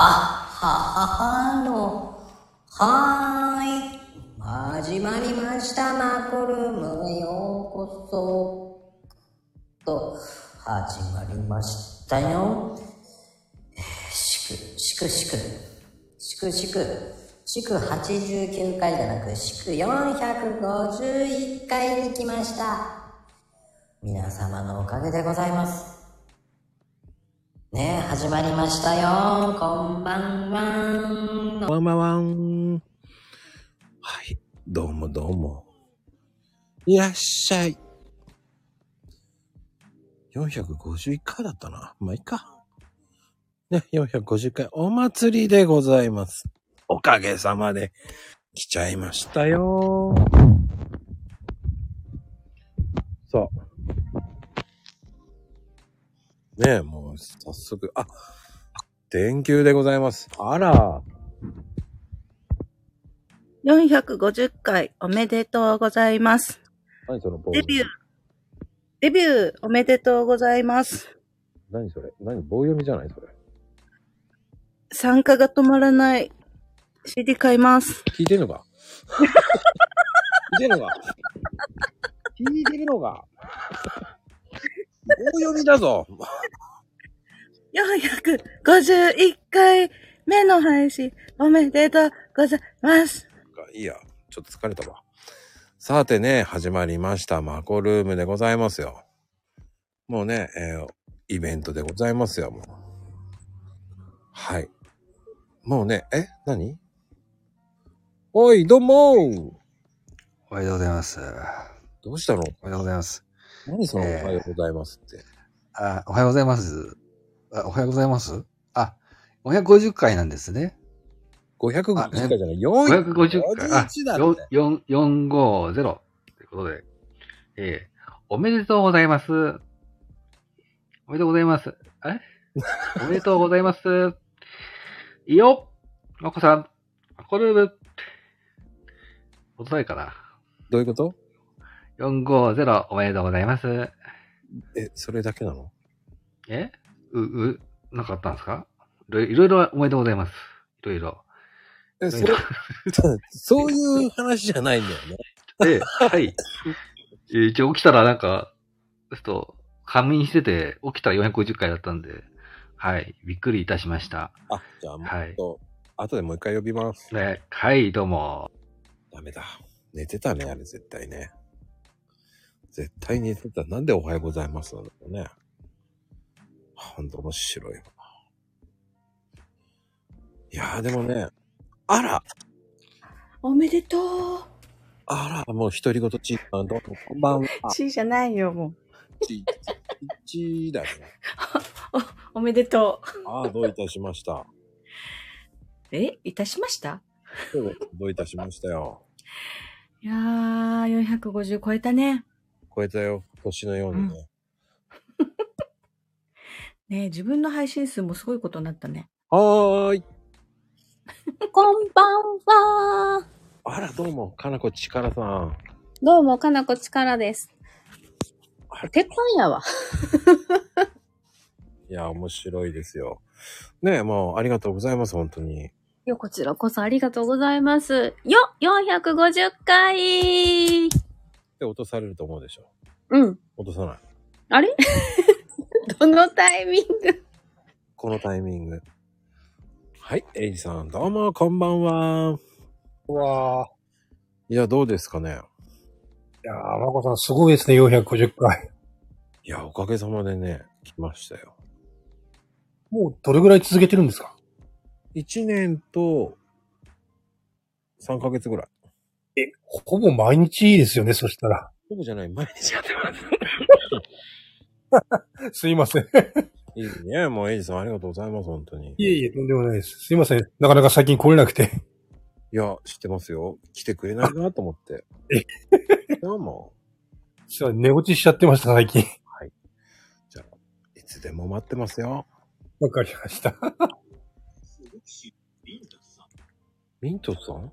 ははの、はーい。始まりました、マコルームへようこそ。と、始まりましたよ。しく、しくしく、しくしく、しく89回じゃなく、しく451回に来ました。皆様のおかげでございます。ね、始まりましたよ。こんばんは。ワンワンワン。はい。どうもどうも。いらっしゃい。451回だったな。まあ、いいか。ね、450回お祭りでございます。おかげさまで来ちゃいましたよ。さあ。ねえ、もう早速、あ、電球でございます。あら。450回おめでとうございます。何その棒読みデビュー。デビューおめでとうございます。何それ何棒読みじゃないそれ。参加が止まらない。CD 買います。聞いてんのか？聞いてんのか？聞いてるのか？棒読みだぞ451回目の配信おめでとうございます。いいや、ちょっと疲れたわ。さてね、始まりました。マコルームでございますよ。もうね、えーイベントでございますよ、もう。はい。もうね、え？何？おい、どうもおはようございます。どうしたの？おはようございます。何その、えーおはようございますって。あ、おはようございます。あおはようございます？あ、550回なんですね。550あね回じゃない、4 550回。あ、51だって。4 450。ということで、えーおめでとうございます。おめでとうございます。え？おめでとうございます。いいよまこさん、マコルーム。音ないかなどういうこと？?450 おめでとうございます。え、それだけなの？え？う、う、なんかあったんですか？いろいろおめでとうございます。いろいろ。え、それ、そういう話じゃないんだよね。で、はい。えー一応起きたらなんか、ちょっと、仮眠してて、起きたら450回だったんで、はい。びっくりいたしました。あ、じゃあもう、はいと後でもう一回呼びます。ね、はい、どうも。ダメだ。寝てたね、あれ絶対ね。絶対寝てた。なんでおはようございますなのね。ほんと面白いわ。いやーでもね、あらおめでとう。あら、もう独り言チーパンどうもこんばんは。ちじゃないよ、もチチだね。う。おめでとああ、どういたしました。う。えいたしました？どうどういたしましたよ。いやー、450超えたね。超えたよ。年のようにね。ね自分の配信数もすごいことになったね。はーい。こんばんは。あら、どうも、かなこちからさん。どうも、かなこちからですあ。鉄板やわ。いや、面白いですよ。ねえ、もう、ありがとうございます、本当に。よ、こちらこそありがとうございます。よ !450 回で、落とされると思うでしょ。うん。落とさない。あれ？どのタイミング？このタイミング。はい、エイジさん、どうも、こんばんは。うわぁ。いや、どうですかね。いやー、まこさんすごいですね、450回。いや、おかげさまでね、来ましたよ。もうどれぐらい続けてるんですか？1年と、3ヶ月ぐらい。え、ほぼ毎日ですよね、そしたら。ほぼじゃない、毎日やってます。すいません。いいね、もうエイジさん、ありがとうございます、本当に。いえいえ、とんでもないです。すいません。なかなか最近来れなくて。いや、知ってますよ。来てくれないなと思って。えどうも。実は寝落ちしちゃってました、最近。じゃあ、いつでも待ってますよ。わかりました。ミントさん？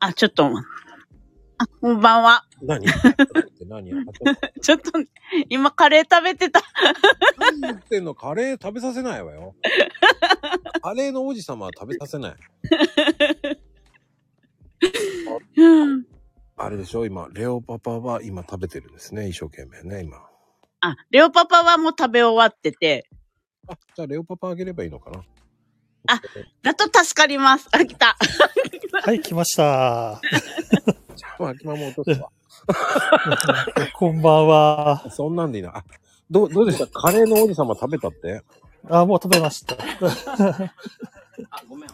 あ、ちょっと。あ、こんばんは。何？ちょっと今カレー食べてた。何言ってんの？カレー食べさせないわよ。カレーの王子様は食べさせない。うん。あれでしょ？今、レオパパは今食べてるんですね。一生懸命ね、今。あ、レオパパはもう食べ終わってて、あ、じゃあレオパパあげればいいのかな？あだと助かります。あ、来た。はい、来ました。じゃあ、秋マも落とすわ。こんばんは。そんなんでいいな。あ、どう、どうでした？カレーの王子様食べたって？あ、もう食べました。あ、ごめん、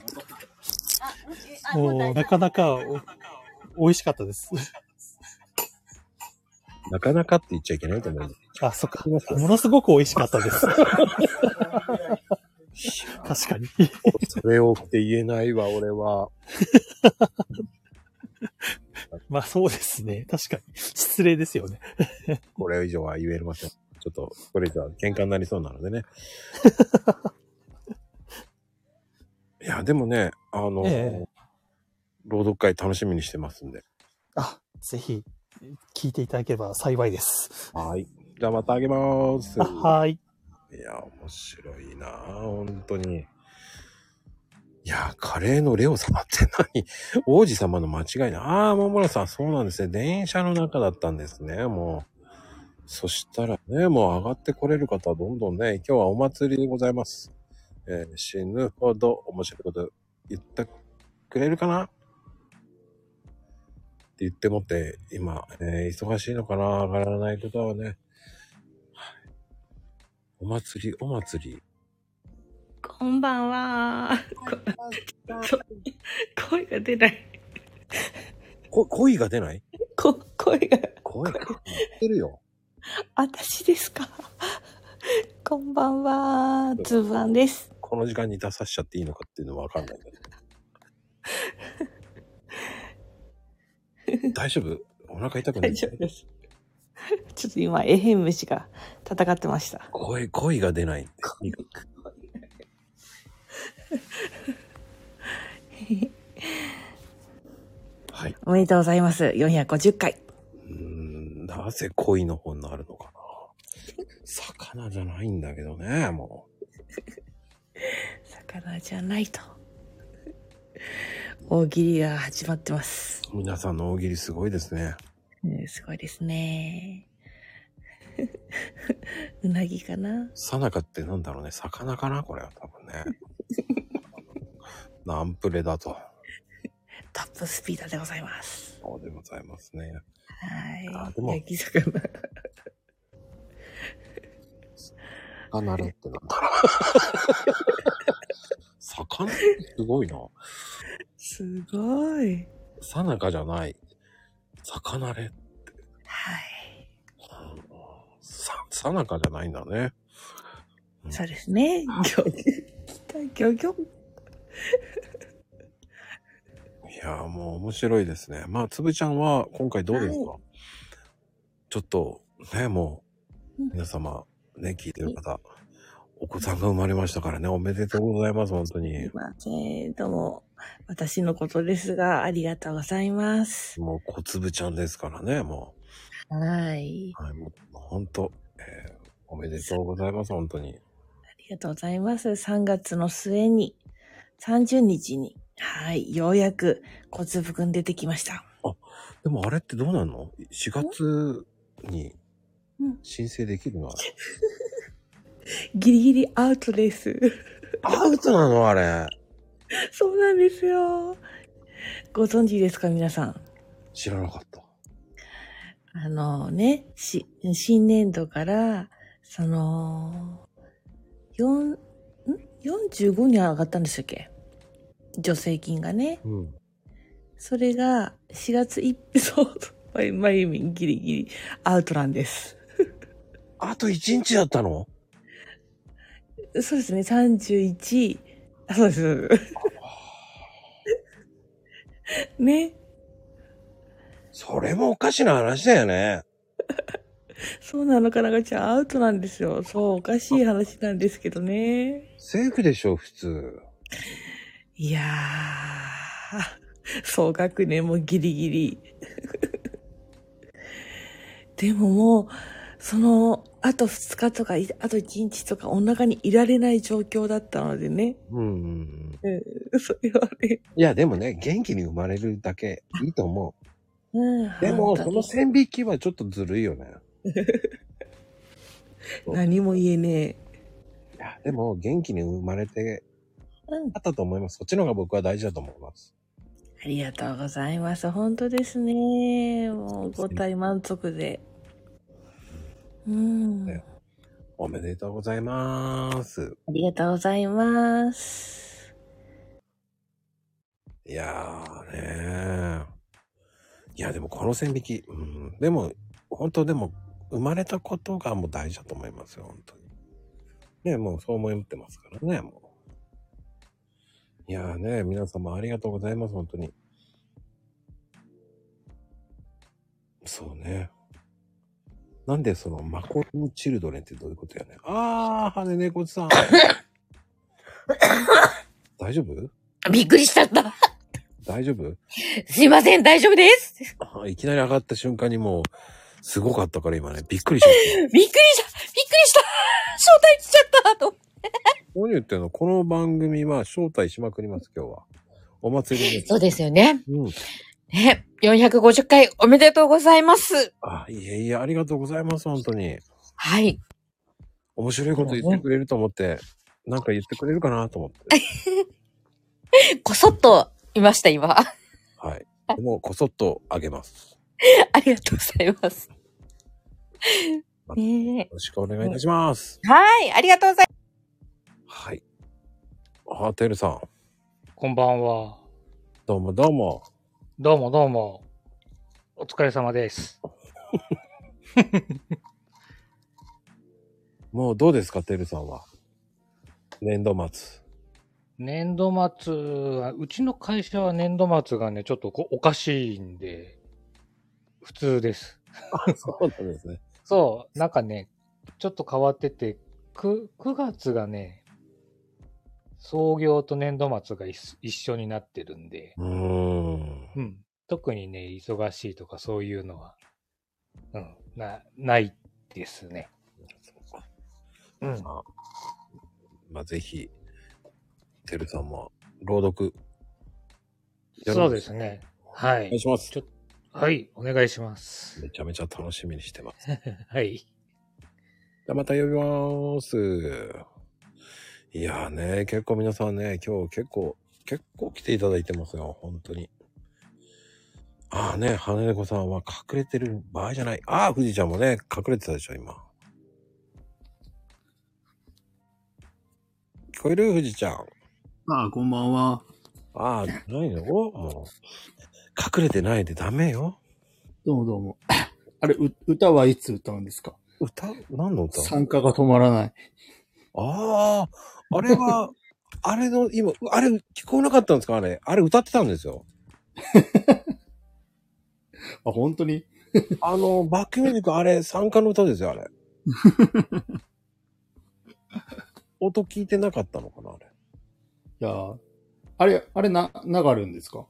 もう、なかなかお美味しかったです。なかなかって言っちゃいけないと思う。あ、そっか。ものすごく美味しかったです。確かに。それをって言えないわ、俺は。まあそうですね。確かに。失礼ですよね。これ以上は言えません。ちょっと、これ以上は喧嘩になりそうなのでね。いや、でもね、あの、ええ朗読会楽しみにしてますんで。あ、ぜひ、聞いていただければ幸いです。はい。じゃあまたあげます。あはい。いや、面白いなぁ本当に。いや、カレーのレオ様って何？王子様の間違いな。ああ、桃村さん、そうなんですね。電車の中だったんですね、もう。そしたらね、もう上がってこれる方はどんどんね、今日はお祭りでございます。えー死ぬほど面白いこと言ってくれるかな？って言ってもって、今、えー忙しいのかな上がらない方はね、お祭り、お祭り。こんばんは。こ声が出ない。こ、恋が出ない？こ声が、声が出るよ。私ですか？こんばんは。つぶあんです。この時間に出させちゃっていいのかっていうのはわかんないけど。大丈夫？お腹痛くない大丈夫です。ちょっと今、エヘン虫が戦ってました。声、声が出ない。はい。おめでとうございます。450回。うーん、なぜ恋の方になるのかな。魚じゃないんだけどね、も魚じゃないと。大喜利が始まってます。う。皆さんの大喜利すごいですね。うんすごいですね。うなぎかなさなかってなんだろうね。魚かな？これは多分ね。ナンプレだと。トップスピードでございます。そうでございますね。はい。あでも焼き魚。魚れってなんだろう。魚？ってすごいな。すごい。さなかじゃない。魚れ。はい。さ、さなかじゃないんだね。そうですね。ギョギョ。ギョギョ。いやーもう面白いですね。まあ、つぶちゃんは今回どうですか、ちょっと、ね、もう、うん皆様、ね、聞いてる方、お子さんが生まれましたからね、おめでとうございます、本当にすい。ません。どうも、私のことですが、ありがとうございます。もう、小粒ちゃんですからね、もはい。う。はい、もう、本当、えーおめでとうございます、本当に。ありがとうございます。3月の末に、30日に、はい、ようやく小粒くん出てきました。でもあれってどうなんの ?4 月にうん申請できるの？あれ。ギリギリアウトです。アウトなのあれ。そうなんですよ。ご存知ですか、皆さん？知らなかった。あのね、し、新年度から、その、四ん ?45 に上がったんでしたっけ？助成金がね。うん。それが4月1日、そう、まゆまゆみんギリギリアウトなんです。あと1日だったの？そうですね、31、あそうですそうです。ね。それもおかしな話だよね。そうなのかなかちゃん、アウトなんですよ。そう、おかしい話なんですけどね。セーフでしょ、普通。いやー、総学年もギリギリ。でももう、その、あと2日とか、いあと1日とかお腹にいられない状況だったのでね。うんうんうん。うん、それはね。いや、でもね、元気に生まれるだけいいと思うでも、その線引きはちょっとずるいよね。何も言えねえ。いや、でも、元気に生まれてうん。あったと思います。そっちの方が僕は大事だと思います。ありがとうございます。本当ですね。もう、ご体満足で。うん。ねおめでとうございます。ありがとうございます。いやーねー。いや、でもこの線引き、うん、でも、本当でも、生まれたことがもう大事だと思いますよ、本当に。ね、もうそう思ってますからね、もう。いやーね、皆様ありがとうございます、本当に。そうね。なんでその、マコルーチルドレンってどういうことやね。あー、羽根猫さん。大丈夫？びっくりしちゃった。大丈夫？すいません、大丈夫です。あいきなり上がった瞬間にもう、すごかったから今ね、びっくりしちゃ った。びっくりしたびっくりした招待しちゃったと。何言ってんの？この番組は招待しまくります、今日は。お祭りです。そうですよね。うん。ね、450回おめでとうございます。あ、いえいえ、ありがとうございます、本当に。はい。面白いこと言ってくれると思って、なんか言ってくれるかなと思って。こそっといました、今。はい。でも、こそっとあげます。ありがとうございます。ねよろしくお願いいたします。えはい、ありがとうございはい。あ、てるさん。こんばんは。どうもどうも。どうもどうも。お疲れ様です。もうどうですか、てるさんは。年度末。年度末は、うちの会社は年度末がね、ちょっとこおかしいんで、普通です。そうなんですね。そう、なんかね、ちょっと変わってて、9, 9月がね、創業と年度末が一一緒になってるんで、うーん。うん。特にね、忙しいとかそういうのは、うん、な、ないですね。うん。まあ、まあ、ぜひ、てるさんも、朗読。そうですね。はお願いい。しますはい、お願いします。めちゃめちゃ楽しみにしてます。じ はい。ゃあまた呼びます。いやーね、結構皆さんね、今日結構、結構来ていただいてますよ、本当に。ああね、羽猫さんは隠れてる場合じゃない。ああ、富士ちゃんもね、隠れてたでしょ、今。聞こえる？富士ちゃん。ああ、こんばんは。ああ、ないの？もう。隠れてないでダメよ。どうもどうも。あれ、う歌はいつ歌うんですか？歌？何の歌？参加が止まらない。ああ、あれは、あれの、今、あれ聞こえなかったんですか？あれ。あれ歌ってたんですよ。あ、本当に？あの、バックミュージック、あれ、参加の歌ですよ、あれ。音聞いてなかったのかなあれ。いやーあれ、あれな、流るんですか？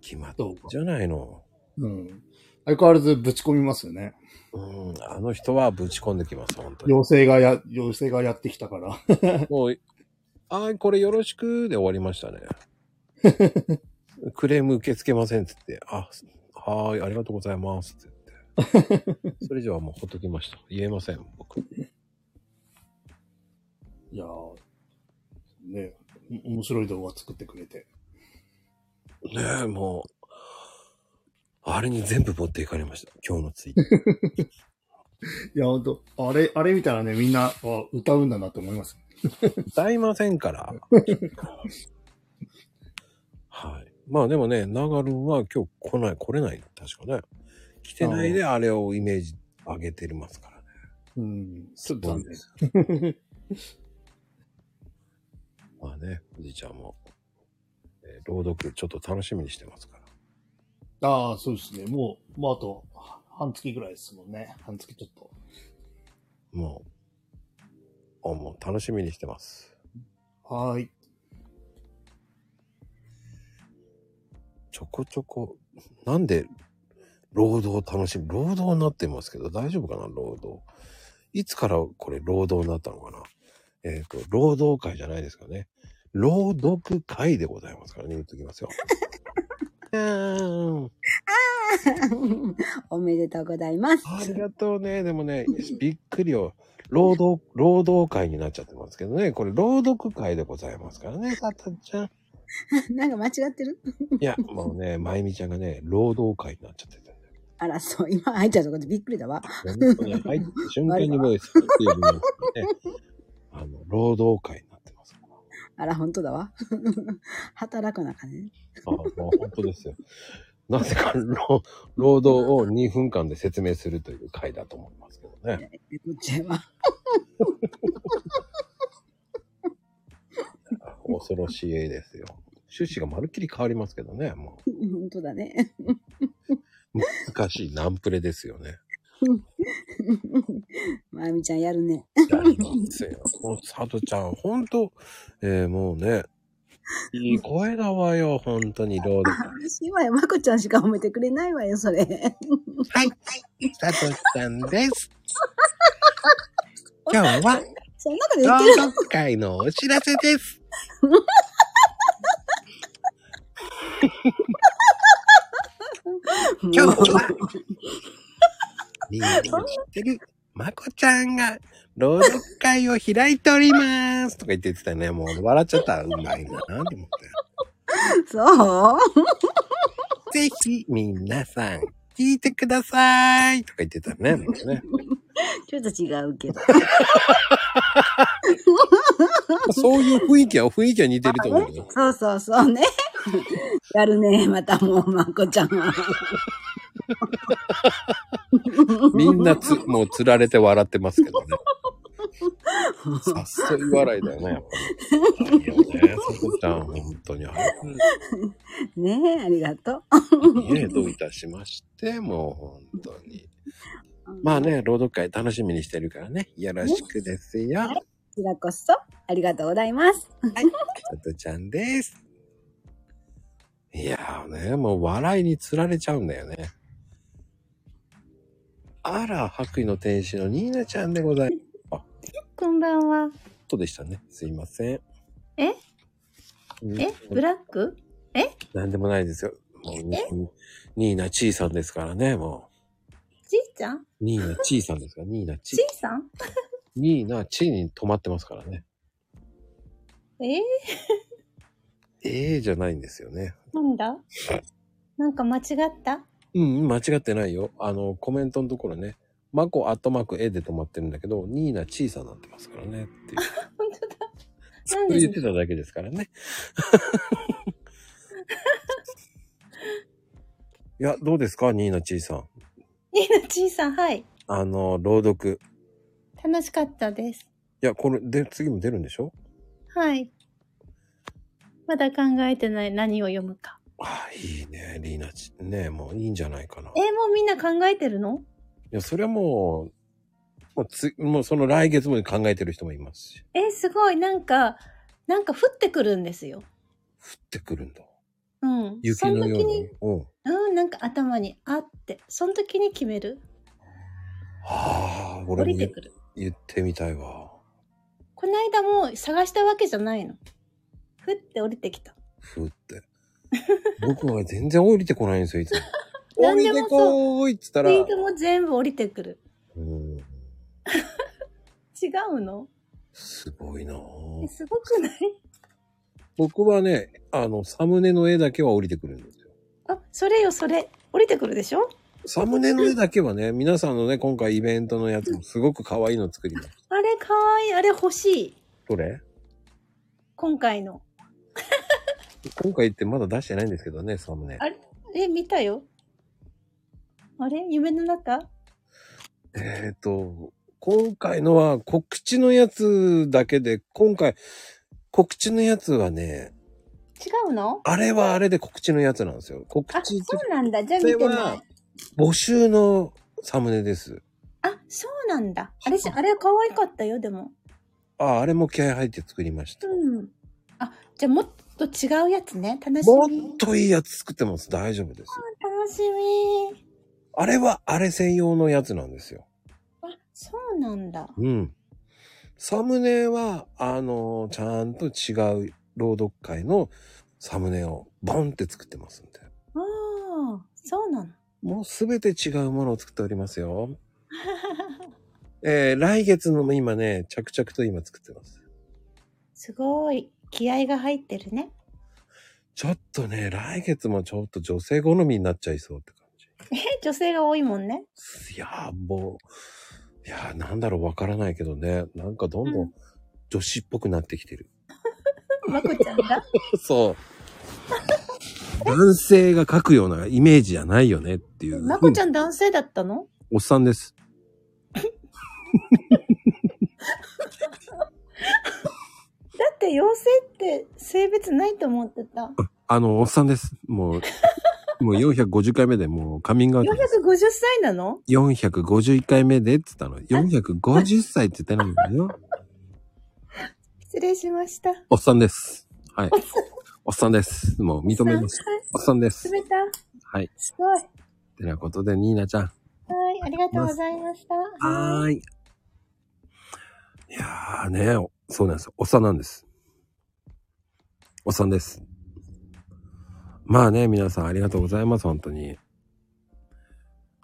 決まっどうかじ。ゃないの。うん。相変わらずぶち込みますよね。うん、あの人はぶち込んできます、本当に。妖精がや、妖精がやってきたから。もう、あーこれよろしくで終わりましたね。クレーム受け付けませんっつって、あ、はーい、ありがとうございますって言って。それ以上はもうほっときました。言えません、僕。いやーねお面白い動画作ってくれて。ねえ、もう、あれに全部持っていかれました。今日のツイート。いや、ほんと、あれ、あれ見たらね、みんな、あ歌うんだなと思います。歌いませんから。はい。まあでもね、長るんは今日来ない、来れないの。確かね。来てないであれをイメージ上げてますからね。うん。ちょっと残念。まあね、おじいちゃんも、えー朗読ちょっと楽しみにしてますから。ああ、そうですね。もう、もうあと、半月ぐらいですもんね。半月ちょっと。もう、あもう楽しみにしてます。はーい。ちょこちょこ、なんで、労働楽しみ。労働になってますけど、大丈夫かな労働。いつからこれ労働になったのかなえっ、と、労働会じゃないですかね。朗読会でございますからね、言っときますよ。うーん おめでとうございます。ありがとうね。でもね、びっくりよ。労働、労働会になっちゃってますけどね。これ、朗読会でございますからね、さとちゃん。なんか間違ってる？いや、もうね、まゆみちゃんがね、労働会になっちゃってて。あら、そう、今入っちゃったとこでびっくりだわ。本当に入った瞬間にもう、スッていうのがね、あの、労働会にな。あら、本当だわ。働かなあかんね。あ、もう本当ですよ。なぜか、労労働を2分間で説明するという会だと思いますけどね。こっちは。恐ろしい絵ですよ。趣旨がまるっきり変わりますけどね。も本当だね。う、難しいナンプレですよね。まゆみちゃんやるね。やりますよ。もう、さとちゃん、ほんと、えー、もうね、いい声だわよ、本当に、労働。嬉しいわよ。まこちゃんしか褒めてくれないわよ、それ。はい。さとちゃんです。今日は、そんなこと言ってる朗読会のお知らせです。今日は、みんなに知ってる、まこちゃんが、朗読会を開いておりますとか言ってたね。もう笑っちゃった。うまいなと思って。そう？ぜひ、皆さん、聞いてくださいとか言ってたね。もうねちょっと違うけど。そういう雰囲気は、雰囲気は似てると思うよ。そうそうそうね。やるね、またもう、まこちゃんは。みんなつ、もう釣られて笑ってますけどね。さっそり笑いだよね、やっぱり。いいよね、さとちゃん、本当に。ねえ、ありがとう。ねどういたしまして、もう本当に。まあね、朗読会楽しみにしてるからね、よろしくですよ。こちらこそ、ありがとうございます。はい。さとちゃんです。いやーね、もう笑いに釣られちゃうんだよね。あら、白衣の天使のニーナちゃんでございます。こんばんは。そうでしたね。すいません。え？うんえ？ブラック？え？なんでもないですよ。もうニニーナちーさんですからね、もちいちゃん？う。ニーナちーさんですから、ニーナちちいさん？ニーナちーに止まってますからね。え？ー、ええじゃないんですよね。なんだ？なんか間違った？うん、間違ってないよ。あの、コメントのところね、マコアットマーク A で止まってるんだけど、ニーナチーさんになってますからねっていう。本当だ。それ言ってただけですからね。いや、どうですか？ニーナチーさん。ニーナちいさん、はい。あの、朗読。楽しかったです。いや、これ、で、次も出るんでしょ？はい。まだ考えてない何を読むか。あいいね、リーナチ。ねもういいんじゃないかな。いえーもうみんな考えてるの？や、それはもう、もうつ、もうその来月まで考えてる人もいますし。えーすごい。なんか、なんか降ってくるんですよ。降ってくるんだ。うん。雪そののように。うん。うん、なんか頭にあって、その時に決める？ああ、降俺も言。言ってみたいわ。この間も探したわけじゃないの。ふって降りてきた。ふって。僕は全然降りてこないんですよ、いつも。何で。こーいっつったら、ツイートも全部降りてくる。うん、違うの？すごいなえぁすごくない？僕はね、あの、サムネの絵だけは降りてくるんですよ。あ、それよ、それ。降りてくるでしょ？サムネの絵だけはね、皆さんのね、今回イベントのやつもすごく可愛いの作りました。あれかわいい。あれ欲しい。どれ？今回の。今回ってまだ出してないんですけどね、サムネ。あれ？え、見たよ。あれ？夢の中？えっ、と、今回のは告知のやつだけで、今回、告知のやつはね、違うの？あれはあれで告知のやつなんですよ。告あ、知ってそうなんだ。じゃあ見てな。募集のサムネです。あ、そうなんだ。あれし、あれ可愛かったよ、でも。あ、あれも気合入って作りました。うん。あ、じゃあもっと違うやつね。楽しもみ。っといいやつ作ってます。大丈夫です。楽しみ。あれはあれ専用のやつなんですよ。あ、そうなんだ。うん。サムネは、あの、ちゃんと違う朗読会のサムネをボンって作ってますんで。ああ、そうなの。もうすべて違うものを作っておりますよ。えー、来月のも今ね、着々と今作ってます。すごい。気合が入ってるね。ちょっとね、来月もちょっと女性好みになっちゃいそうって感え、女性が多いもんね。じ。いやーもう、いやーなんだろうわからないけどね、なんかどんどん女子っぽくなってきてる。まこちゃんが？そう。男性が書くようなイメージじゃないよねっていう。まこちゃん男性だったの？おっさんです。だって妖精って性別ないと思ってた。あの、おっさんです。もう、もう450回目でもうカミングアウトです。450歳なの？451回目でって言ったの。450歳って言ってないんだよ。失礼しました。おっさんです。はい。おっさんです。もう認めます。おっさんです。冷た。はい。すごい。てなことで、ニーナちゃん。はい、ありがとうございました。はーい。いやーね、おそうなんですよ。おっさんなんです。おっさんです。まあね、皆さんありがとうございます、本当に。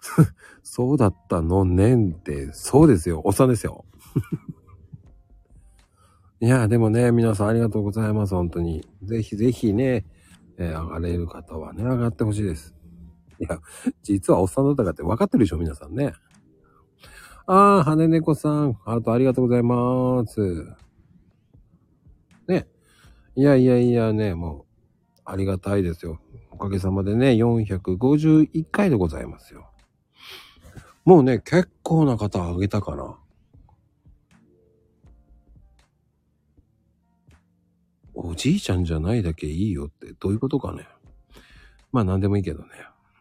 そうだったのねんって、そうですよ。おっさんですよ。いや、でもね、皆さんありがとうございます、本当に。ぜひぜひね、えー上がれる方はね、上がってほしいです。いや、実はおっさんだったかって分かってるでしょ、皆さんね。ああ、羽猫さん、ハートありがとうございます。ね。いやいやいやね、もう、ありがたいですよ。おかげさまでね、451回でございますよ。もうね、結構な方あげたかな。おじいちゃんじゃないだけいいよってどういうことかね。まあ何でもいいけどね。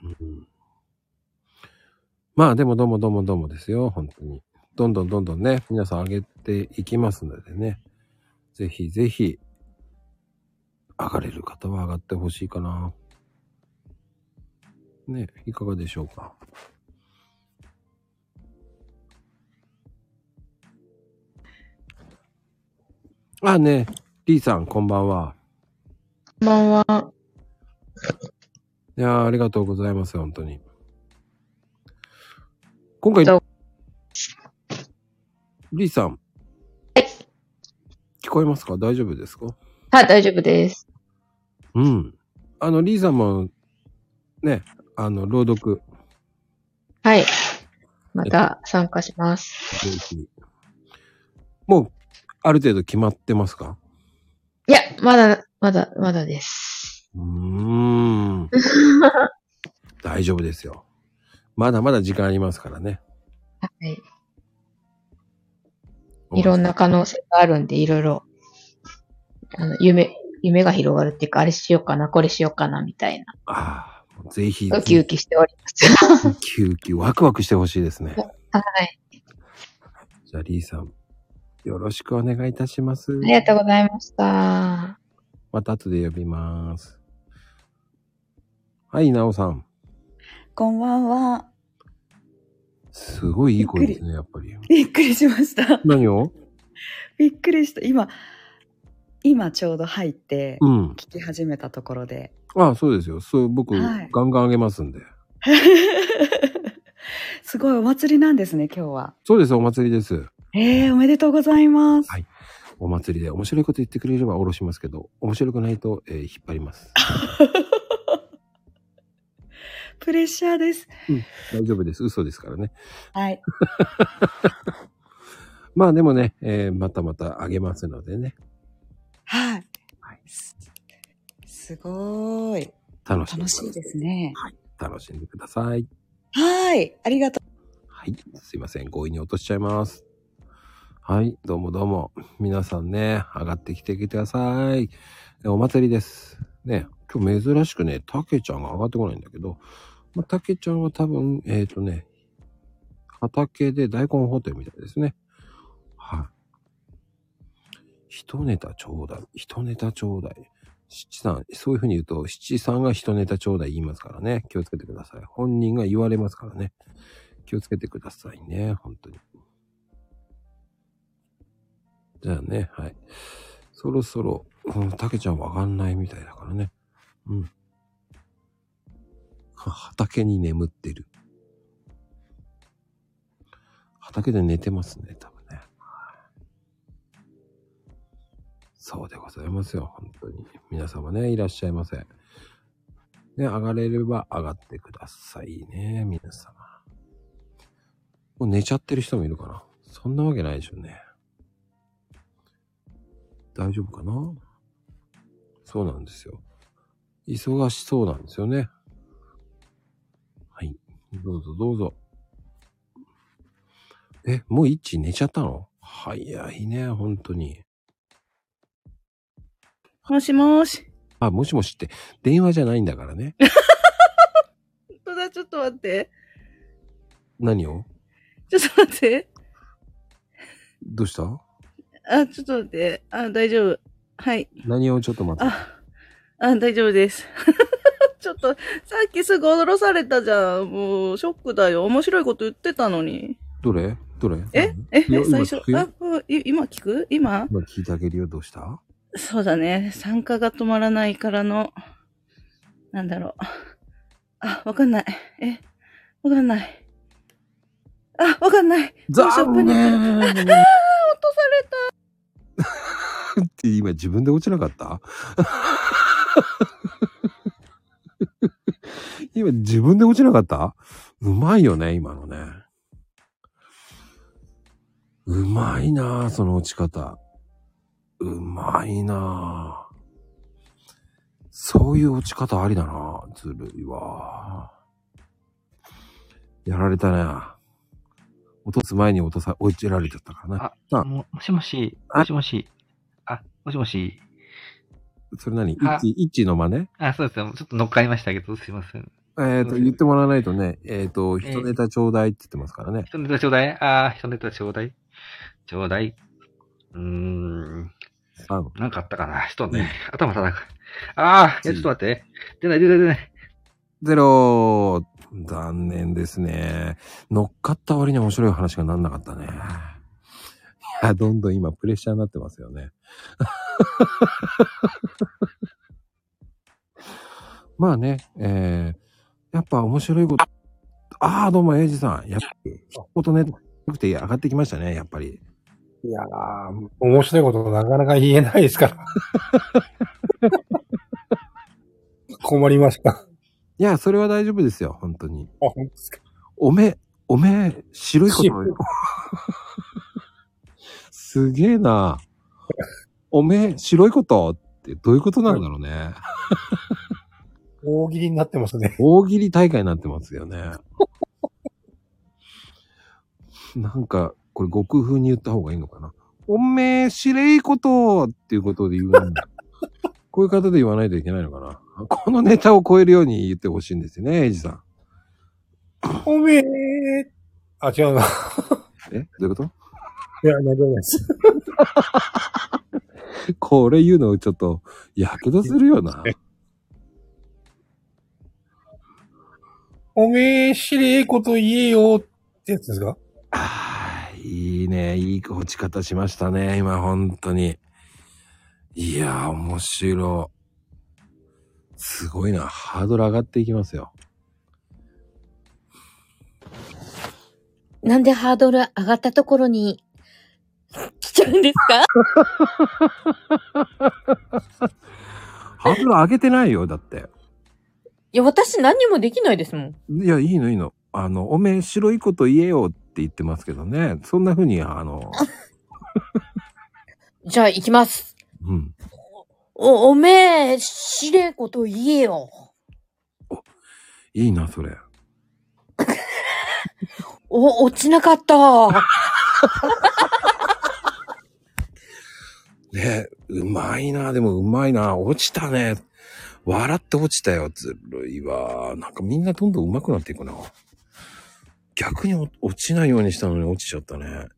うん、まあでもどうもどうもどうもですよ。本当に。どんどんどんどんね、皆さん上げていきますのでね。ぜひぜひ、上がれる方は上がってほしいかな。ね、いかがでしょうか。あ、ね、リーさん、こんばんは。こんばんは。いやーありがとうございます、本当に。今回、リーさん。聞こえますか？大丈夫ですか？はい、大丈夫です。うん。あの、リーさんも、ね、あの、朗読、はい。また参加します。もう、ある程度決まってますか？いや、まだ、まだ、まだです。うーん。大丈夫ですよ。まだまだ時間ありますからね。はい。いろんな可能性があるんで、いろいろ、あの、夢、夢が広がるっていうか、あれしようかな、これしようかな、みたいな。ああ、ぜひ。ウキウキしております。ウキウキ、ワクワクしてほしいですね。はい。じゃあ、リーさん、よろしくお願いいたします。ありがとうございました。また後で呼びます。はい、なおさん。こんばんは。すごいいい声ですね、やっぱり。びっくりしました。何を？びっくりした。今、今ちょうど入って、うん聞き始めたところで。ああ、そうですよ。そう、僕、はいガンガンあげますんで。すごいお祭りなんですね、今日は。そうです、お祭りです。ええおめでとうございます。はい。お祭りで面白いこと言ってくれれば下ろしますけど、面白くないと、えー引っ張ります。プレッシャーです。うん、大丈夫です。嘘ですからね。はい。まあでもね、えーまたまたあげますのでね。はい。すすごーい。楽しんで楽しいですね。楽しんでください。はい。ありがとう。はい。すいません。強引に落としちゃいます。はい。どうもどうも。皆さんね、上がってきてください。えお祭りです。ね。今日珍しくね、たけちゃんが上がってこないんだけど、まあ、たけちゃんは多分、えっ、とね、畑で大根ホテルみたいですね。はい。一ネタちょうだい。一ネタちょうだい。七さん、そういう風に言うと、七さんが一ネタちょうだい言いますからね。気をつけてください。本人が言われますからね。気をつけてくださいね。本当に。じゃあね、はい。そろそろ、うん、たけちゃんわかんないみたいだからね。うん。畑に眠ってる。畑で寝てますね、多そうでございますよ、本当に。皆様ね、いらっしゃいませ。ね、上がれれば上がってくださいね、皆様。もう寝ちゃってる人もいるかなそんなわけないでしょうね。大丈夫かな？そうなんですよ。忙しそうなんですよね。はい。どうぞどうぞ。え、もう一致寝ちゃったの？早いね、本当に。もしもーし。あ、もしもしって、電話じゃないんだからね。本当だ、ちょっと待って。何を？ちょっと待って。どうした？あ、ちょっと待って。あ、大丈夫。はい。何を？ちょっと待って。あ、大丈夫です。ちょっと、さっきすぐ驚されたじゃん。もう、ショックだよ。面白いこと言ってたのに。どれ？どれ？え？え？最初？今聞く、よ？あ、今聞く？今？今聞いてあげるよ、どうした？そうだね。参加が止まらないからの、なんだろう。あ、わかんない。え、わかんない。あ、わかんない。どうしよう残念パニックあ落とされた。って今自分で落ちなかった？今自分で落ちなかった？うまいよね、今のね。うまいなあその落ち方。うまいなあそういう落ち方ありだなずるいわ。やられたね。落とす前に落とさ、落ちられちゃったからね。あ、も、もしもし、もしもし。あ、もしもし。それ何？イあッチ、イッチの真似？あ、そうですよ。ちょっと乗っかりましたけど、すいません。えっ、と、言ってもらわないとね、えっ、と、ええ一ネタちょうだいって言ってますからね。一ネタちょうだい？あー、一ネタちょうだい。ちょうだい。うーん。なんかあったかな？ちょっとね、頭叩く。あー、いや、ちょっと待って。出ない、出ない、出ない。ゼロー残念ですね。乗っかった割に面白い話がなんなかったね。いや、どんどん今プレッシャーになってますよね。まあね、えー、やっぱ面白いこと、ああ、どうも、エイジさん。やっぱり、一言ね、よくて上がってきましたね、やっぱり。いやー、面白いことなかなか言えないですから。困りました。いや、それは大丈夫ですよ、本当に。あ、本当ですか。おめ、おめ、白いこと。すげえな。おめ、白いことってどういうことなんだろうね。大喜利になってますね。大喜利大会になってますよね。なんか、これ極風に言った方がいいのかな？おめえ、白いことっていうことで言うの こういう方で言わないといけないのかな？このネタを超えるように言ってほしいんですよね、エイジさん。おめえあ、違うな。え？どういうこと？いや、大丈夫です。これ言うのちょっと、やけどするよな。おめえ、しれえこと言えよってやつですか？いいね。いい落ち方しましたね。今、本当に。いやー、面白い。すごいな。ハードル上がっていきますよ。なんでハードル上がったところに来ちゃうんですか？ハードル上げてないよ。だって。いや、私何にもできないですもん。いや、いいのいいの。あの、おめえ白いこと言えよって言ってますけどね。そんな風に、あの、じゃあ行きます。うん。お、おめえ、しれえこと言えよ。いいな、それ。お、落ちなかった。ねうまいな。でもうまいな。落ちたね。笑って落ちたよ。ずるいわ。なんかみんなどんどん上手くなっていくな。逆にお落ちないようにしたのに落ちちゃったね。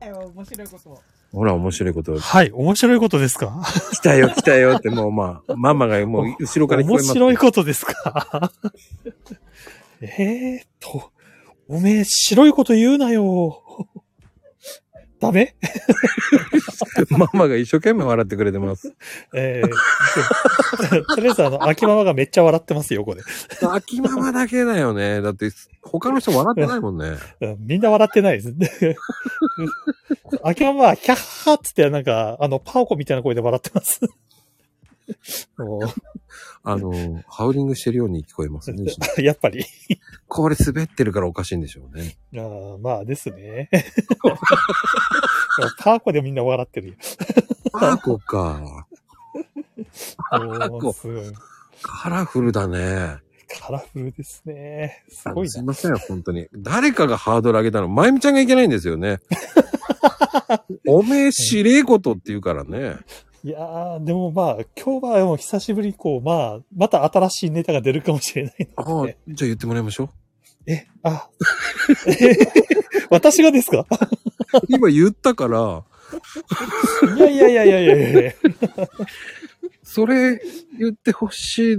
面白いこと。ほら、面白いこと。はい、面白いことですか？来たよ、来たよって、もうまあ、ママがもう後ろから聞こえます。面白いことですか？えーっと、おめえ、白いこと言うなよ。ダメ？ママが一生懸命笑ってくれてます。えー、とりあえずあの、秋ママがめっちゃ笑ってますよ、ここで。秋ママだけだよね。だって、他の人笑ってないもんね。うんみんな笑ってないです。秋ママは、キャッハーっつって、なんか、あの、パオコみたいな声で笑ってます。もあの、ハウリングしてるように聞こえますね。う やっぱり。これ滑ってるからおかしいんでしょうね。あーまあですね。パーコでみんな笑ってるよ。パーコか。パーコカラフルだね。カラフルですね。すごいな。すいません、本当に。誰かがハードル上げたの、まゆみちゃんがいけないんですよね。おめえ、しれえことって言うからね。いやー、でもまあ、今日はもう久しぶりにこう、まあ、また新しいネタが出るかもしれないので。じゃあ言ってもらいましょえ、あ、え 私がですか？う。今言ったから、いやいやいやいやいやいやそれ言ってほしい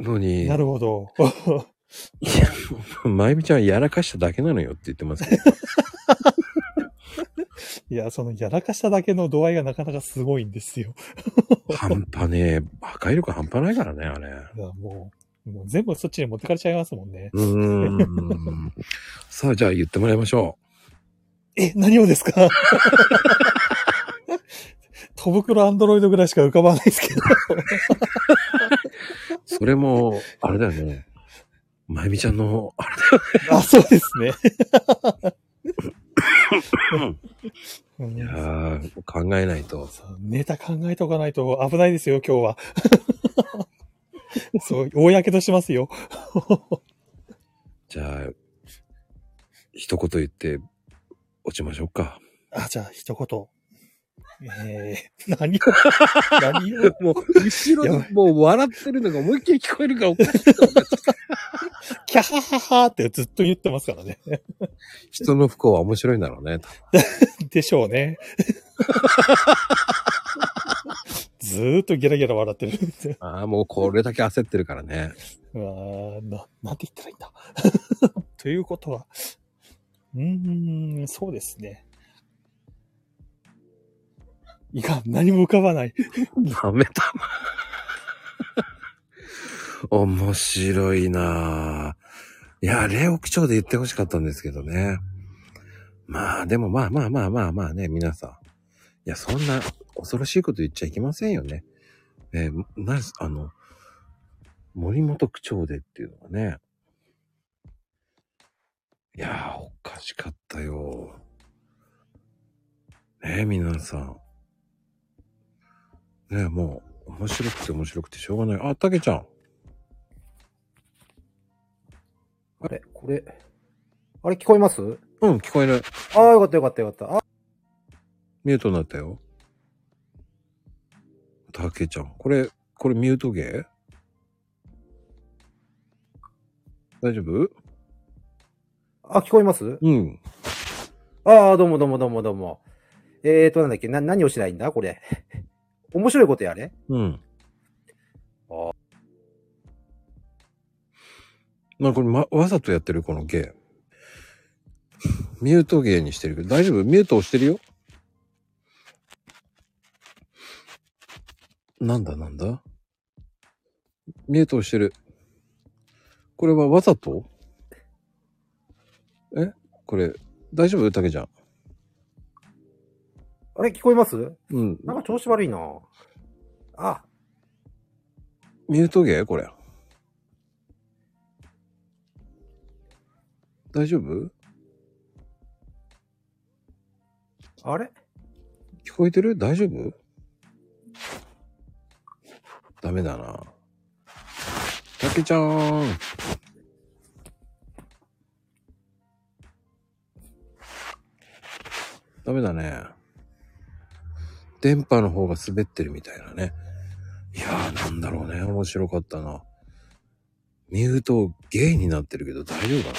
のに。なるほど。いや、まゆみちゃんはやらかしただけなのよって言ってますけど。いや、そのやらかしただけの度合いがなかなかすごいんですよ。半端ねえ。破壊力半端ないからね、あれ。いやもう、もう全部そっちに持ってかれちゃいますもんね。うーん。さあ、じゃあ言ってもらいましょえ、何をですか？戸袋アンドロイドぐらいしか浮かばないですけど。う。それも、あれだよね。まゆみちゃんの、あれだよね。あ、そうですね。いやー考えないと。ネタ考えておかないと危ないですよ、今日は。そう、公としますよ。じゃあ、一言言って、落ちましょうか。あ、じゃあ、一言。えー、何を、何を？もう、後ろでもう笑ってるのが思いっきり聞こえるからおかしいキャハハハってずっと言ってますからね。人の不幸は面白いんだろうね。でしょうね。ずーっとゲラゲラ笑ってる。ああ、もうこれだけ焦ってるからね。うわーな、なんて言ったらいいんだ。ということは、うーん、そうですね。いかん、何も浮かばない。ダメだ。面白いなぁ。いや、霊屋長で言ってほしかったんですけどね。まあ、でもまあまあまあまあまあね、皆さん。いや、そんな恐ろしいこと言っちゃいけませんよね。えーな、あの、森本区長でっていうのはね。いやー、おかしかったよ。ねえ、皆さん。ねえ、もう、面白くて面白くてしょうがない。あ、たけちゃん。あれ？これ？あれ聞こえます？うん、聞こえる。ああ、よかったよかったよかった。あミュートになったよ。たけちゃん。これ、これミュート芸大丈夫？あ、聞こえます？うん。ああ、どうもどうもどうもどうも。えーと、なんだっけ？な、何をしないんだ？これ。面白いことやれ。うん。あまあこれ、ま、わざとやってるこの芸。ミュート芸にしてるけど、大丈夫？ミュート押してるよ。なんだ？なんだ？ミュート押してる。これはわざと？え？これ、大丈夫？たけちゃん。あれ聞こえます？うん。なんか調子悪いな。あ、ミュート芸これ。大丈夫？あれ？聞こえてる？大丈夫？ダメだな。たけちゃーん。ダメだね。電波の方が滑ってるみたいなね。いやーなんだろうね。面白かったな。ミュートゲイになってるけど大丈夫かな？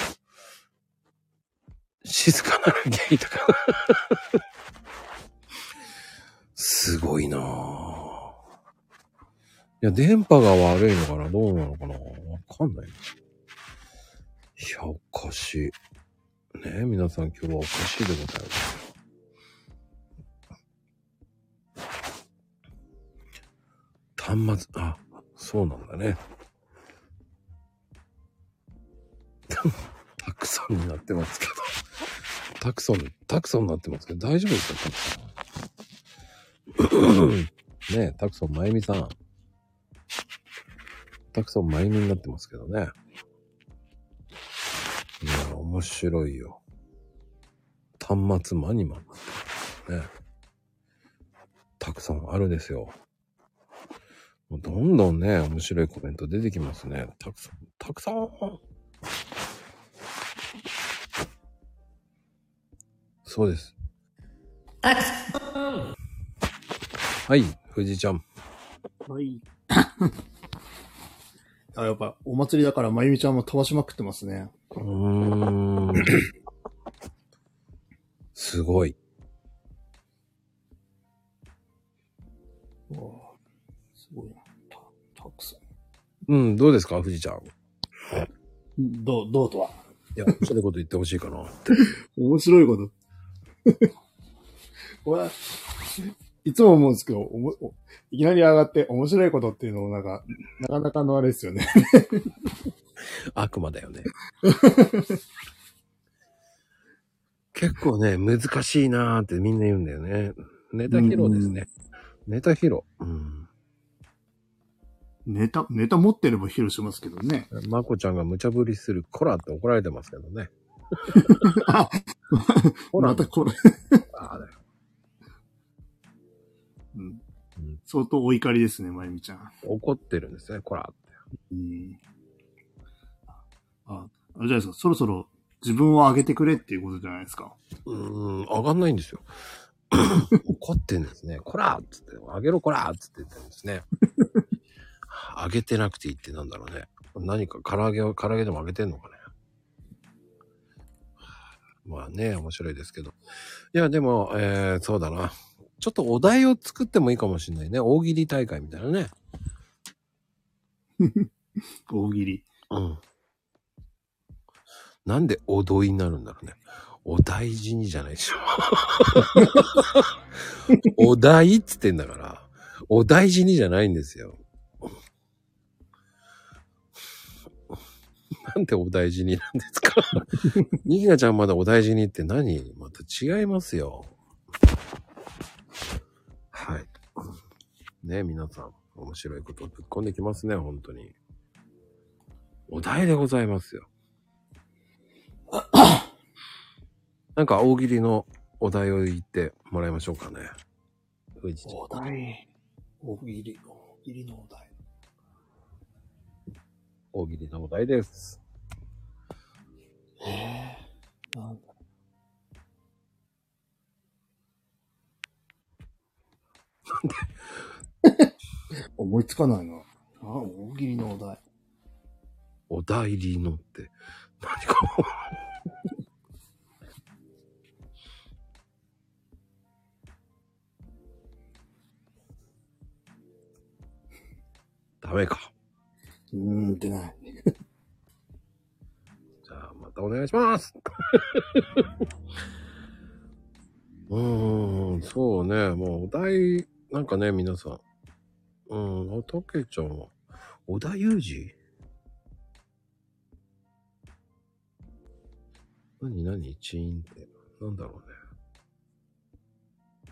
静かならゲイとか。すごいなぁ。いや、電波が悪いのかな？どうなのかな？わかんないな。いや、おかしい。ねえ、皆さん今日はおかしいでございます。端末、あ、そうなんだね。たくさんになってますけど。たくさん、たくさんになってますけど、大丈夫ですかたくさん。ねえ、たくさんまゆみさん。たくさんまゆみになってますけどね。いや、面白いよ。端末マニマン。ね。たくさんあるですよ。もうどんどんね、面白いコメント出てきますね。たくさん、たくさん。そうです。はい、富士ちゃん。はい。あ、やっぱ、お祭りだから、まゆみちゃんも飛ばしまくってますね。うーん。すごい。ううん、どうですか、富士ちゃん。どう、どうとは？いや、面白いこと言ってほしいかな。面白いこと？これ、いつも思うんですけど、おもおいきなり上がって面白いことっていうのもなんか、なかなかのあれですよね。悪魔だよね。結構ね、難しいなーってみんな言うんだよね。ネタ披露ですね。ネタ披露。うん。ネタ、ネタ持ってれば披露しますけどね。まこちゃんが無茶ぶりするコラって怒られてますけどね。またこれ。あだよ。うん。相当お怒りですね、まゆみちゃん。怒ってるんですね、コラって。うん。あ、あれじゃないですか、そろそろ自分を上げてくれっていうことじゃないですか。うーん、上がんないんですよ。怒ってんですね。コラーっつって、上げろコラーっつって言ってるんですね。上げてなくていいってなんだろうね。何か唐揚げを、唐揚げでも上げてんのかね。まあね、面白いですけど。いや、でも、えー、そうだな。ちょっとお題を作ってもいいかもしれないね。大喜利大会みたいなね。大喜利。うん。なんでおどいになるんだろうね。お大事にじゃないでしょ。お題っつってんだから、お大事にじゃないんですよ。なんでお大事になんですか？ニキナちゃんまだお大事にって何？また違いますよ。はい。ね皆さん、面白いことぶっ込んできますね、本当に。お題でございますよ。なんか大喜利のお題を言ってもらいましょうかね。富士ちゃんお題。大喜利、大喜利のお題。大喜利のお題です。ええなんだ。思いつかないな。あ、大喜利のお題。お題りのって、何か ダメか。うーん、出ない。たお願いします。うーん、そうね、もうお題、なんかね、皆さん。うん、おたけちゃんは、小田裕二何何？チーンって。なんだろうね。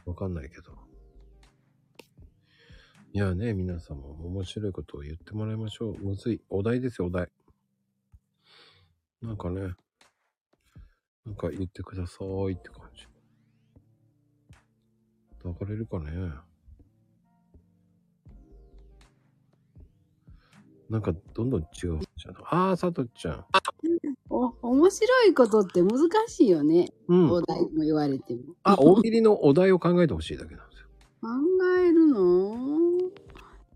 わかんないけど。いやね、皆さんも面白いことを言ってもらいましょう。むずい。お題ですよ、お題。なんかね、なんか言ってくださいって感じ。抱かれるかねなんかどんどん違うじゃん。ああ、さとちゃん。お、面白いことって難しいよね。うんお題も言われても。あ、大喜利のお題を考えてほしいだけなんですよ。考えるの？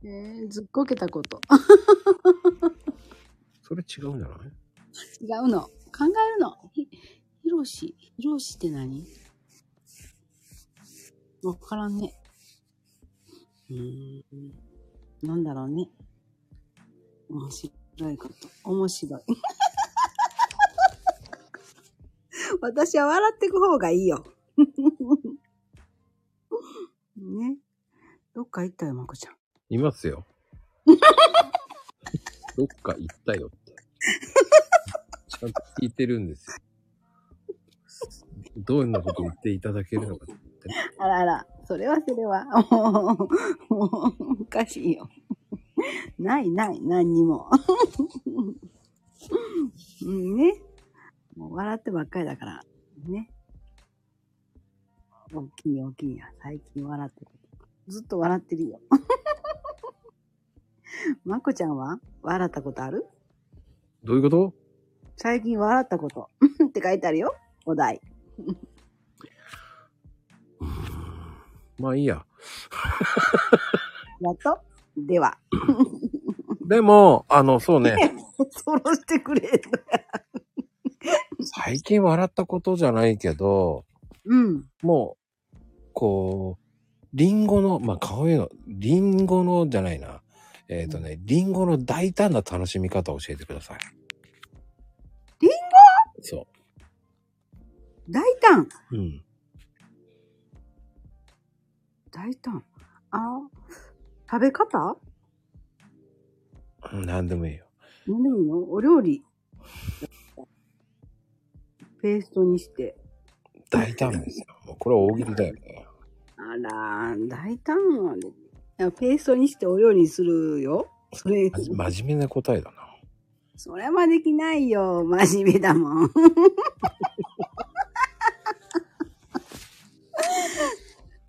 えー、ずっこけたこと。それ違うんじゃない？違うの。考えるの。ひ、ひろし。ひろしって何？わからんね。うん。なんだろうね。面白いこと。面白い。私は笑ってく方がいいよ。ね。どっか行ったよ、まこちゃん。いますよ。どっか行ったよって。ちゃんと聞いてるんですよ。どんなこと言っていただけるのか。あらあら、それはそれは。もう、もう、おかしいよ。ないない、何にも。うんね。もう笑ってばっかりだから。ね。大きい大きいや。最近笑ってる。ずっと笑ってるよ。まこちゃんは？笑ったことある？どういうこと？最近笑ったこと。って書いてあるよ。お題。まあいいや。やっと？では。でも、あの、そうね。そろしてくれ。最近笑ったことじゃないけど、うん。もう、こう、リンゴの、まあ、こういうの、リンゴのじゃないな。えっ、とね、リンゴの大胆な楽しみ方を教えてください。そゴ大胆う。うん。大胆あ食べ方？うんなんでもいいよ。何でもいいの？お料理。ペーストにして。大胆ですよ。もうこれは大喜利だよね。あら、大胆はね。いやペーストにしてお料理にするよ。それ、真面目な答えだな。それはできないよ。真面目だもん。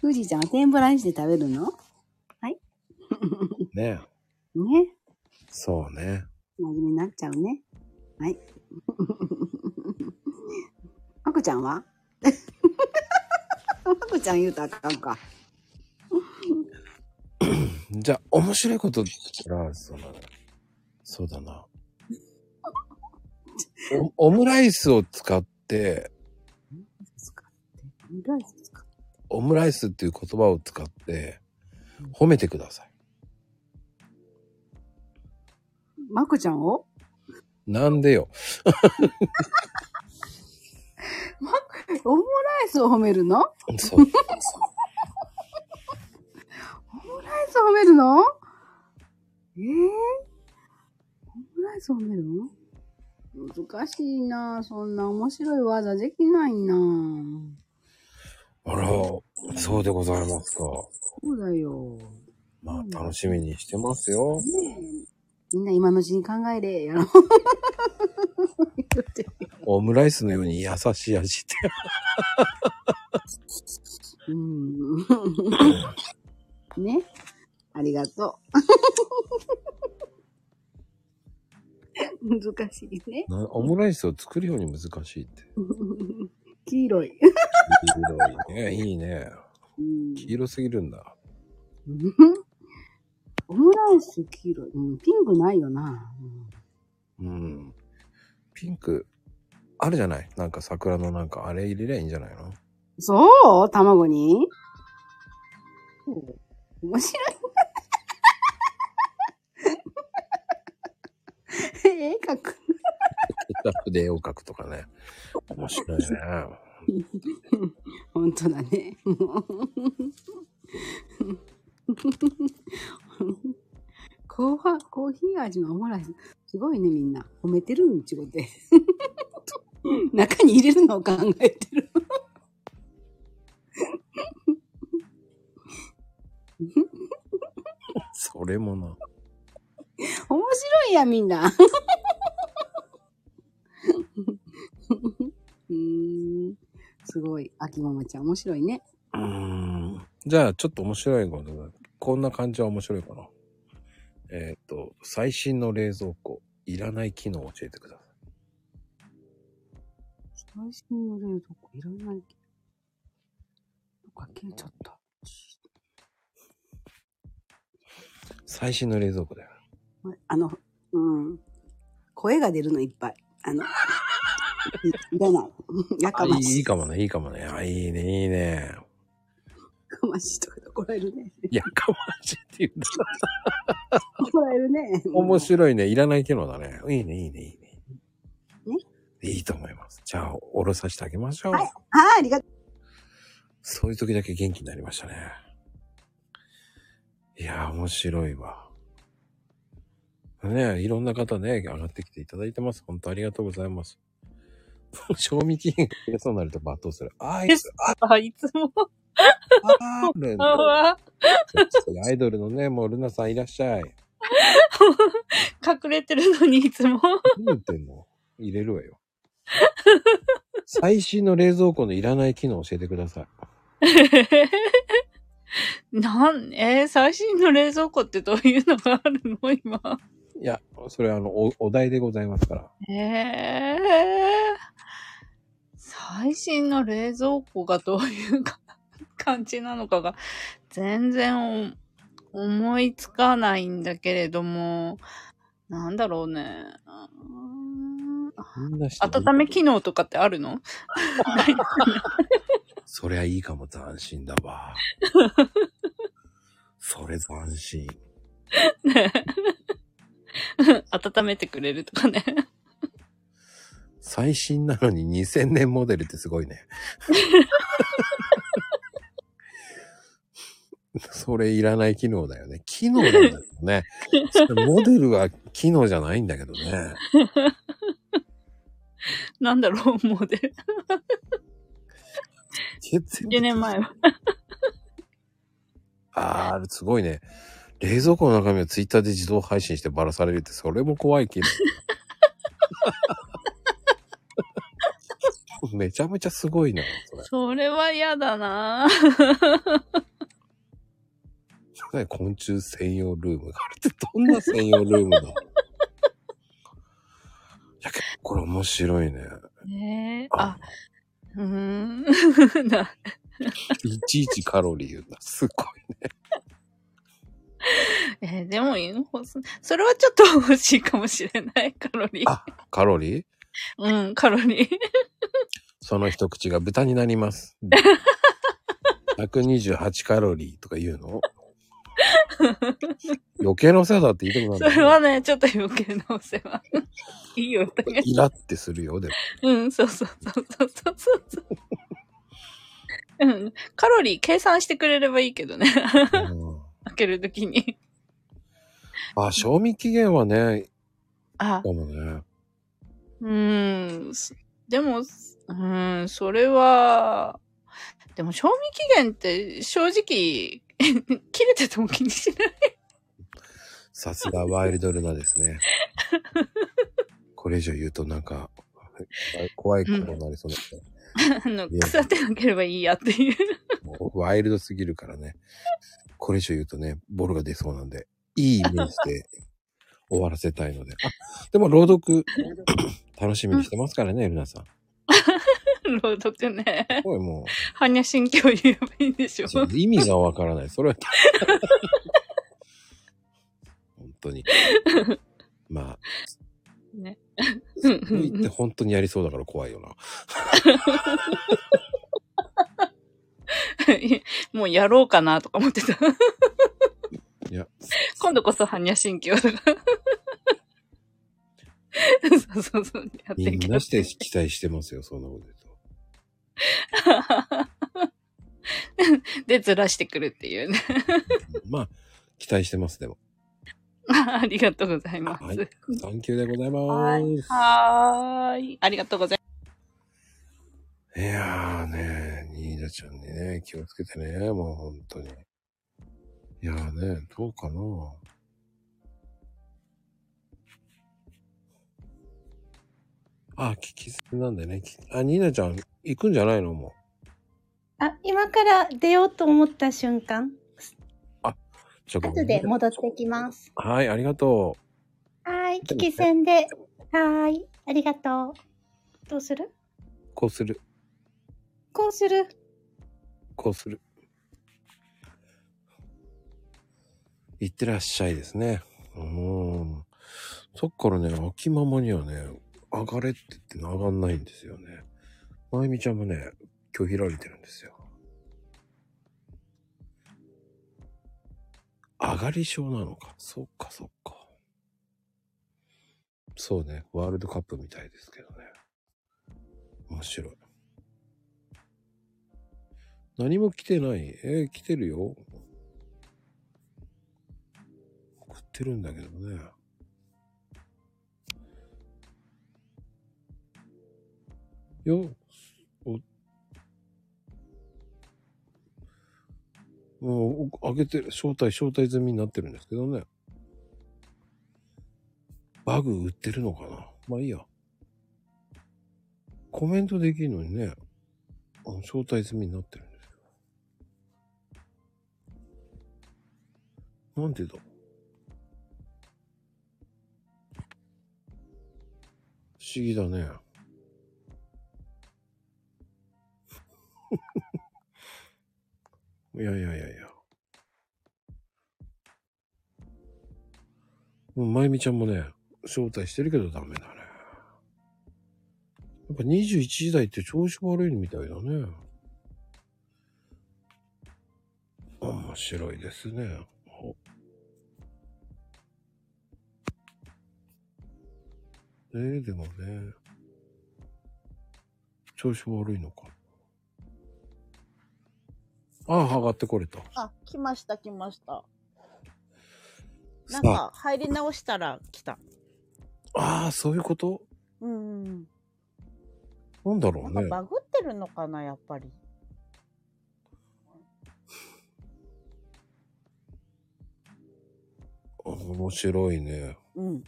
富士ちゃんは天ぷらにして食べるの？はい。ねね。そうね。真面目になっちゃうね。はい。まこちゃんは？まこちゃん言うたらあかんか。じゃあ、面白いことって言ったら、その、そうだな。おオムライスを使って、オムライスですか？オムライスっていう言葉を使って、褒めてください。まこちゃんを？なんでよ。オムライスを褒めるの？そう。オムライスを褒めるの？ええオムライスを褒めるの？難しいなそんな面白い技できないなあら、そうでございますか。そうだよ。まあ、楽しみにしてますよ。みんな今のうちに考えれ、やろ。オムライスのように優しい味って。うん。ね。ありがとう。難しいね。なオムライスを作るように難しいって。黄色い。黄色いね。いいね。黄色すぎるんだ。オムライス黄色い。うん、ピンクないよな。うん。ピンク、あるじゃない？なんか桜のなんかあれ入れりゃいいんじゃないの？そう？卵に？面白い。絵描く。ケチャップで絵を描くとかね。面白いね。本当だね。もうコーハコーヒー味のオムライス。すごいね、みんな。褒めてるんちごで。中に入れるのを考えてる。それもな。面白いや、みんな。うーん。すごい。秋ママちゃん、面白いね。うーん。じゃあ、ちょっと面白いことが、こんな感じは面白いかな。えっ、と、最新の冷蔵庫、いらない機能を教えてください。最新の冷蔵庫、いらないけど。どっか消えちゃった。最新の冷蔵庫だよ。あの、うん。声が出るのいっぱい。あの、いいらない。やかましい。いいいかもね、いいかもね。あ、いいね、いいね。かましいとかで怒られるね。やかましいって言うんだ。怒られるね。面白いね。いらない機能だね。いいね、いいね、いいね。ね？いいと思います。じゃあ、おろさせてあげましょう。はい、ありがとう。そういう時だけ元気になりましたね。いやー、面白いわ。ねいろんな方ね、上がってきていただいてます。本当ありがとうございます。賞味期限が切れそうになると罵倒する。あいつ、あ、あ、いつも。あるんだあアイドルのね、もうルナさんいらっしゃい。隠れてるのにいつも。何言ってんの入れるわよ。最新の冷蔵庫のいらない機能教えてください。なん、えー最新の冷蔵庫ってどういうのがあるの今。いや、それはあの、お、お題でございますから。ええ最新の冷蔵庫がどういうか感じなのかが全然お思いつかないんだけれども、なんだろうね。みんな知ってる温め機能とかってあるの？そりゃいいかも、斬新だわ。それ斬新。ね 温めてくれるとかね。最新なのに2000年モデルってすごいね。それいらない機能だよね。機能なんだけどね。モデルは機能じゃないんだけどね。なんだろう、モデル。全10年前は。ああ、すごいね。冷蔵庫の中身をツイッターで自動配信してばらされるって、それも怖い機能。めちゃめちゃすごいな、それ。それは嫌だなね昆虫専用ルームがあるってどんな専用ルームだ？いや、結構これ面白いね。ねえ、あ、うーん。な、いちいちカロリー言うんだ。すごいね。えーでもいいのそれはちょっと欲しいかもしれない、カロリー。カロリー？うん、カロリー。その一口が豚になります。128カロリーとか言うの？余計なお世話だって言いたくそなる。れはね、ちょっと余計なお世話。いいよ、お互いイラってするよ、でも。うん、そうそうそうそうそうそう。うん、カロリー計算してくれればいいけどね。開けるときに。あ、賞味期限はね、あ、かもね。うーん、すでも、うーん、それは、でも賞味期限って正直、切れてても気にしない。さすがワイルドルナですね。これ以上言うとなんか、怖いことになりそうな あの、いや腐ってなければいいやっていうワイルドすぎるからね。これ以上言うとね、ボロが出そうなんで、いいイメージで 終わらせたいので。あ、でも朗読、楽しみにしてますからね、ルナさん。朗読ね。これも般若心経言えばいいんでしょ。う、意味がわからない。それは、本当に。まあ、ね。そう言って本当にやりそうだから怖いよな。もうやろうかなとか思ってた。いや、今度こそ般若心経とか。そうそうそう。やってみんなして期待してますよ、そんなこと言うと。で、ずらしてくるっていうね。まあ、期待してます、でも。ありがとうございます。はい。サンキューでございます。はーい。ありがとうございいやーね、ニーナちゃんにね、気をつけてね、もう本当に。いやーね、どうかなあ、聞き捨てなんでね。きあ、ニーナちゃん、行くんじゃないの？もあ、今から出ようと思った瞬間、う。ちょっと後で戻ってきます。はい、ありがとはーい、聞き戦で。はーい、ありがとう。どうする？う。こうする。こうする。こうする。行ってらっしゃいですね。うーん。そっからね、秋ママにはね、上がれって言って上がんないんですよね。まゆみちゃんもね、拒否られてるんですよ。上がり症なのか。そっかそっか。そうね。ワールドカップみたいですけどね。面白い。何も来てない。えー来てるよ。送ってるんだけどね。よ、お、もう、お上げてる、招待、招待済みになってるんですけどね。バグ売ってるのかなまあいいや。コメントできるのにね、あの招待済みになってるなんでだ不思議だね。いやいやいやいや。もう、まゆみちゃんもね、招待してるけどダメだね。やっぱ21時台って調子悪いみたいだね。面白いですね。ねえ、でもね、調子悪いのか。ああ、上がってこれた。あ、来ました、来ました。なさんか、入り直したら来た。ああ、そういうこと？うんうん。なんだろうんね。バグってるのかな、やっぱり。面白いね。うん。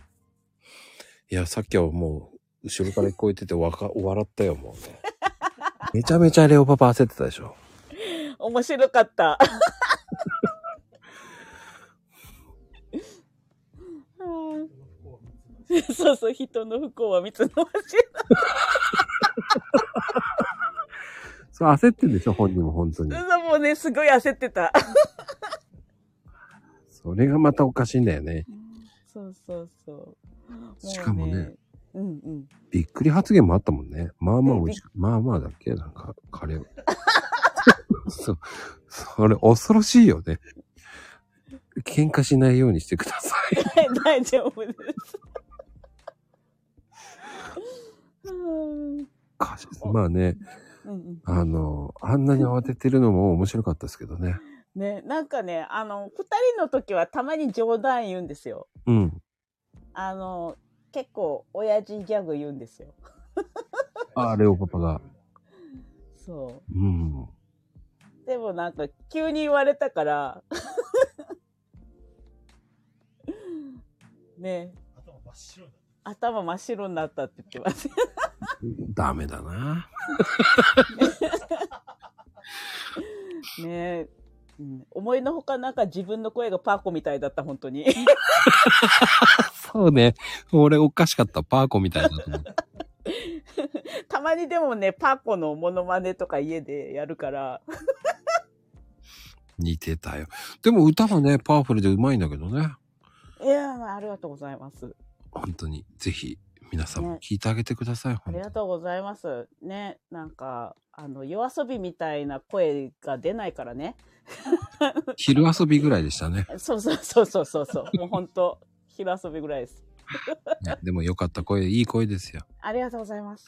いや、さっきはもう、後ろから聞こえててわか、笑ったよ、もうね。めちゃめちゃレオパパ焦ってたでしょ。面白かった。うんそうそう、人の不幸は蜜の味。そう、焦ってんでしょ、本人も本当に。そうもうね、すごい焦ってた。それがまたおかしいんだよね。そうそうそう。しかもね、うんうん。びっくり発言もあったもんね。まあまあ美味しく、まあまあだっけ？なんか、カレー。そう。それ恐ろしいよね。喧嘩しないようにしてください。大丈夫です。うんまあね、うんうんあの、あんなに慌ててるのも面白かったですけどね。ね、なんかね、あの、二人の時はたまに冗談言うんですよ。うん。あの、結構、親父ギャグ言うんですよ。あ、レオパパが。そうん。う。でもなんか、急に言われたから、ね。頭真っ白になったって言ってます。ダメだな。ねうん、思いのほかなんか自分の声がパーコみたいだった、本当に。そうね。俺おかしかった。パーコみたいだと思って。たまにでもね、パーコのモノマネとか家でやるから。似てたよ。でも歌はね、パワフルで上手いんだけどね。いやー、ありがとうございます。本当に。ぜひ、皆さんも聞いてあげてください。ありがとうございます。ね、なんか、あの、夜遊びみたいな声が出ないからね。昼遊びぐらいでしたね。そ うそうそうそうそうそう。もう本当昼遊びぐらいです。でもよかった声、いい声ですよ。ありがとうございます。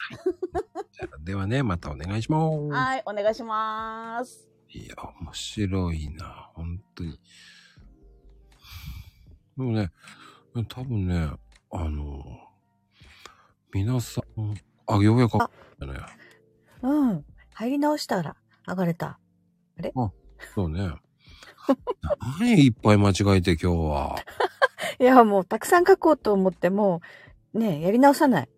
ではね、またお願いします。はい、お願いします。いや、面白いな。本当に。でもね、多分ね、あの、皆さん、あ、ようやく、ね、うん。入り直したら、上がれた。あれ？あ、そうね。何いっぱい間違えて今日は。いや、もうたくさん書こうと思っても、ねやり直さない。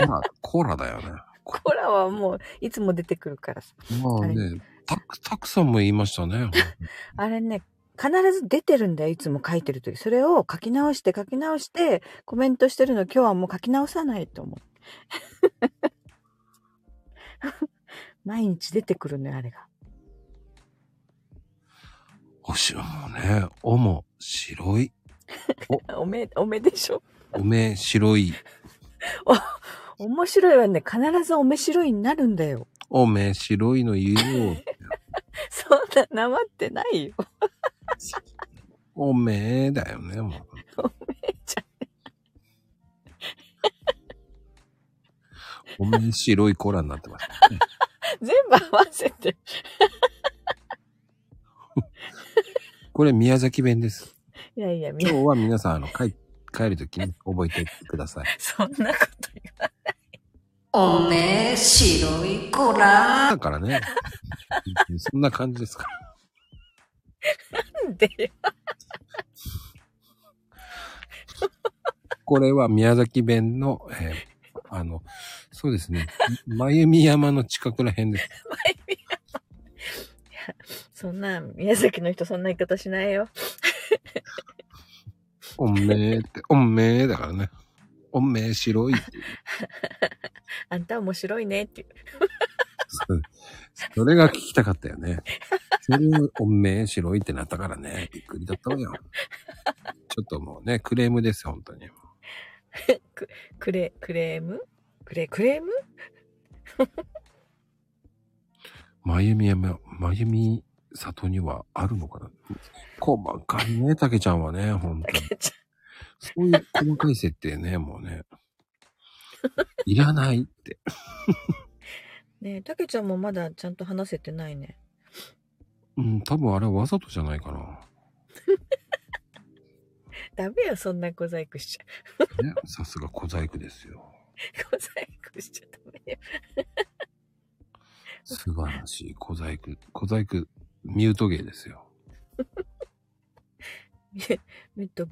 コラ、コラだよね。コラはもう、いつも出てくるからさ。まあね、たく、たくさんも言いましたね。あれね、必ず出てるんだよ、いつも書いてるとき。それを書き直して書き直して、コメントしてるの今日はもう書き直さないと思う。毎日出てくるのよ、あれが。おしろもね、おも白い。おめ、おめでしょ？おめ白い。面白いわね。必ず面白いになるんだよ。おめ白いの言うよ。そんな、なまってないよ。おめえだよね、もう。おめえ白いコーラになってます、ね。全部合わせて。これ宮崎弁です。いやいや、み今日は皆さん、あの、帰、帰るときに覚えてください。そんなこと言わない。おめえ、白い子ら。だからね。そんな感じですから。なんでよ。これは宮崎弁の、えーあの、そうですね。まゆみ山の近くら辺です。そんな、宮崎の人そんな言い方しないよ。おめえって、おめえだからね。おめえ白い。あんた面白いねっていう。そ うそれが聞きたかったよね。それをおめえ白いってなったからね。びっくりだったわよ。ちょっともうね、クレームですよ、本当に。く、クレ、クレーム？クレ、クレーム？まゆみ山、まゆみ里にはあるのかな？細かいね、たけちゃんはね、本当に。そういう細かい設定ね、もうね。いらないって。ねえ、たけちゃんもまだちゃんと話せてないね。うん、多分あれはわざとじゃないかな。ダメよ、そんな小細工しちゃ。ね、さすが小細工ですよ。小細工しちゃダメよ。素晴らしい小細工、小細工ミュート芸ですよ。ミュート